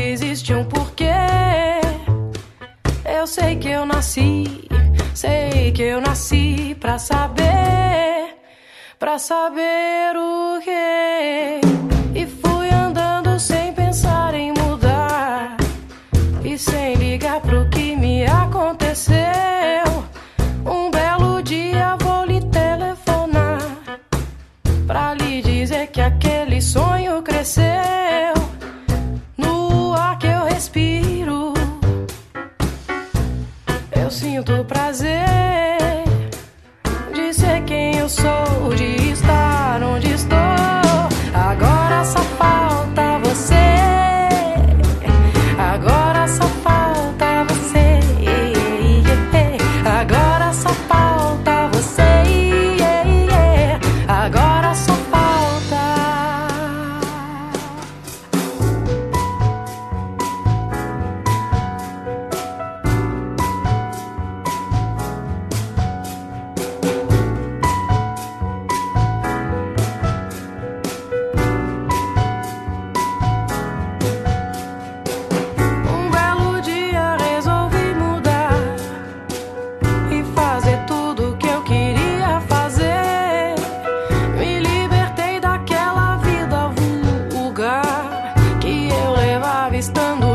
existe um porquê. Eu sei que eu nasci, sei que eu nasci pra saber, pra saber o que. E fui andando sem pensar em mudar e sem ligar pro que me aconteceu. Um belo dia vou lhe telefonar pra lhe sinto prazer de ser quem eu sou, de estando